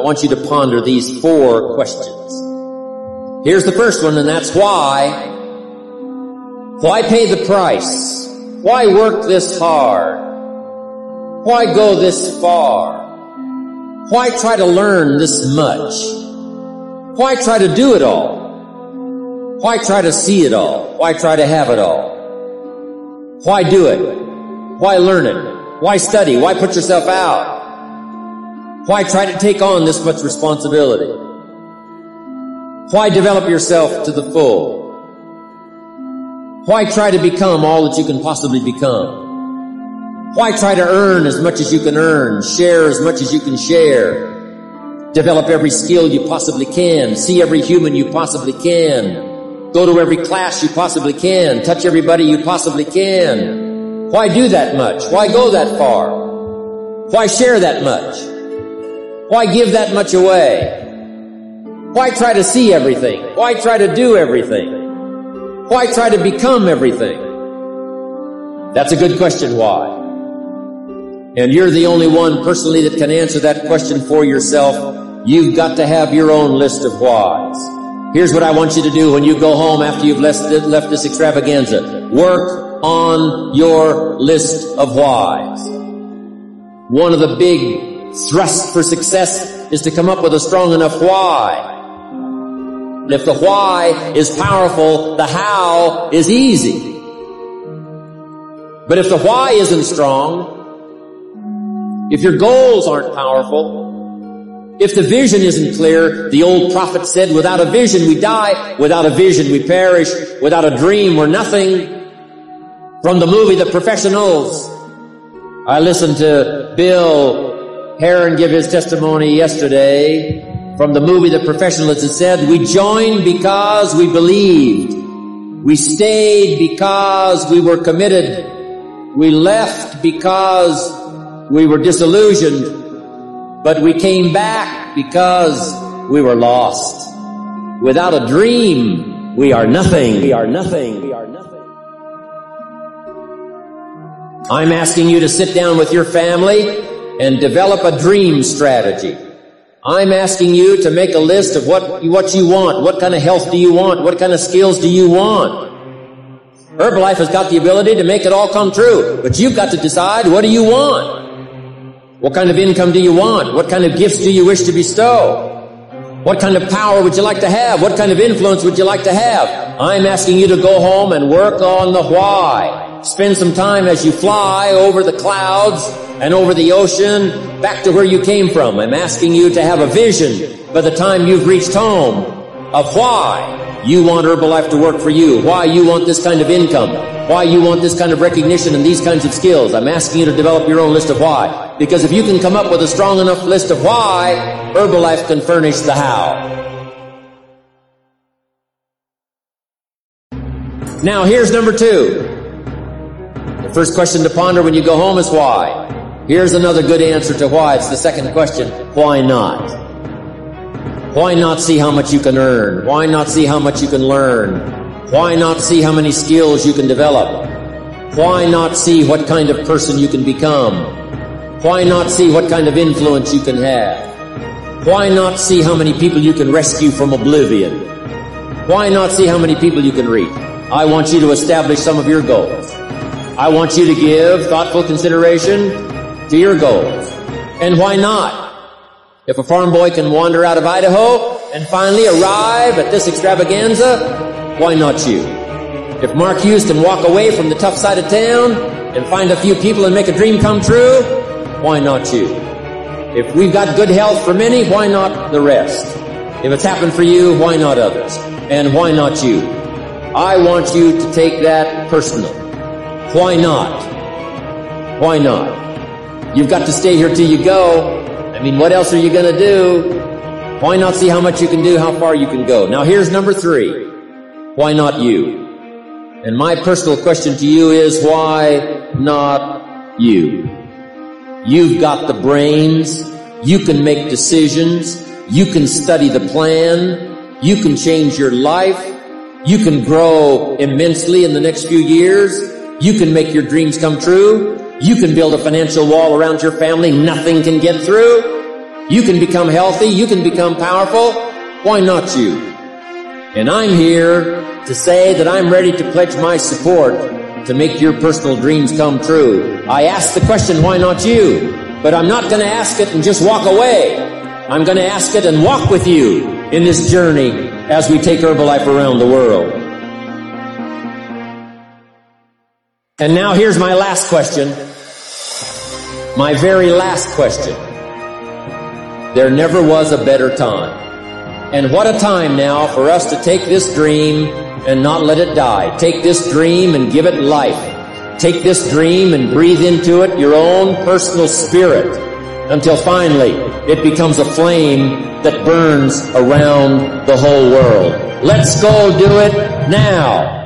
I want you to ponder these four questions. Here's the first one, and that's why. Why pay the price? Why work this hard? Why go this far? Why try to learn this much? Why try to do it all? Why try to see it all? Why try to have it all? Why do it? Why learn it? Why study? Why put yourself out? Why try to take on this much responsibility? Why develop yourself to the full? Why try to become all that you can possibly become? Why try to earn as much as you can earn, share as much as you can share, develop every skill you possibly can, see every human you possibly can, Go to every class you possibly can. Touch everybody you possibly can. Why do that much? Why go that far? Why share that much? Why give that much away? Why try to see everything? Why try to do everything? Why try to become everything? That's a good question, why? And you're the only one personally that can answer that question for yourself. You've got to have your own list of whys. Here's what I want you to do when you go home after you've left, this extravaganza. Work on your list of whys. One of the big thrusts for success is to come up with a strong enough why. And if the why is powerful, the how is easy. But if the why isn't strong, if your goals aren't powerful, if the vision isn't clear, the old prophet said, without a vision we die, without a vision we perish, without a dream we're nothing. From the movie The Professionals, I listened to Bill Heron give his testimony yesterday. From the movie The Professionals, it said, we joined because we believed. We stayed because we were committed. We left because we were disillusioned. But we came back because we were lost. Without a dream, we are nothing. We are nothing. We are nothing. I'm asking you to sit down with your family and develop a dream strategy. I'm asking you to make a list of what, what you want. What kind of health do you want? What kind of skills do you want? Herbalife has got the ability to make it all come true, but you've got to decide what do you want? What kind of income do you want? What kind of gifts do you wish to bestow? What kind of power would you like to have? What kind of influence would you like to have? I'm asking you to go home and work on the why. Spend some time as you fly over the clouds and over the ocean back to where you came from. I'm asking you to have a vision by the time you've reached home of why you want Herbalife to work for you, why you want this kind of income, why you want this kind of recognition and these kinds of skills. I'm asking you to develop your own list of why. Because if you can come up with a strong enough list of why, Herbalife can furnish the how. Now here's number two. The first question to ponder when you go home is why. Here's another good answer to why. It's the second question. Why not? Why not see how much you can earn? Why not see how much you can learn? Why not see how many skills you can develop? Why not see what kind of person you can become? Why not see what kind of influence you can have? Why not see how many people you can rescue from oblivion? Why not see how many people you can reach? I want you to establish some of your goals. I want you to give thoughtful consideration to your goals. And why not? If a farm boy can wander out of Idaho and finally arrive at this extravaganza, why not you? If Mark Hughes can walk away from the tough side of town and find a few people and make a dream come true, why not you? If we've got good health for many, why not the rest? If it's happened for you, why not others? And why not you? I want you to take that personal. Why not? Why not? You've got to stay here till you go. I mean, what else are you going to do? Why not see how much you can do, how far you can go? Now here's number three. Why not you? And my personal question to you is why not you? You've got the brains. You can make decisions. You can study the plan. You can change your life. You can grow immensely in the next few years. You can make your dreams come true. You can build a financial wall around your family. Nothing can get through. You can become healthy. You can become powerful. Why not you? And I'm here to say that I'm ready to pledge my support to make your personal dreams come true. I ask the question, why not you? But I'm not going to ask it and just walk away. I'm going to ask it and walk with you in this journey as we take Herbalife around the world. And now here's my last question. My very last question. There never was a better time. And what a time now for us to take this dream and not let it die. Take this dream and give it life. Take this dream and breathe into it your own personal spirit until finally it becomes a flame that burns around the whole world. Let's go do it now.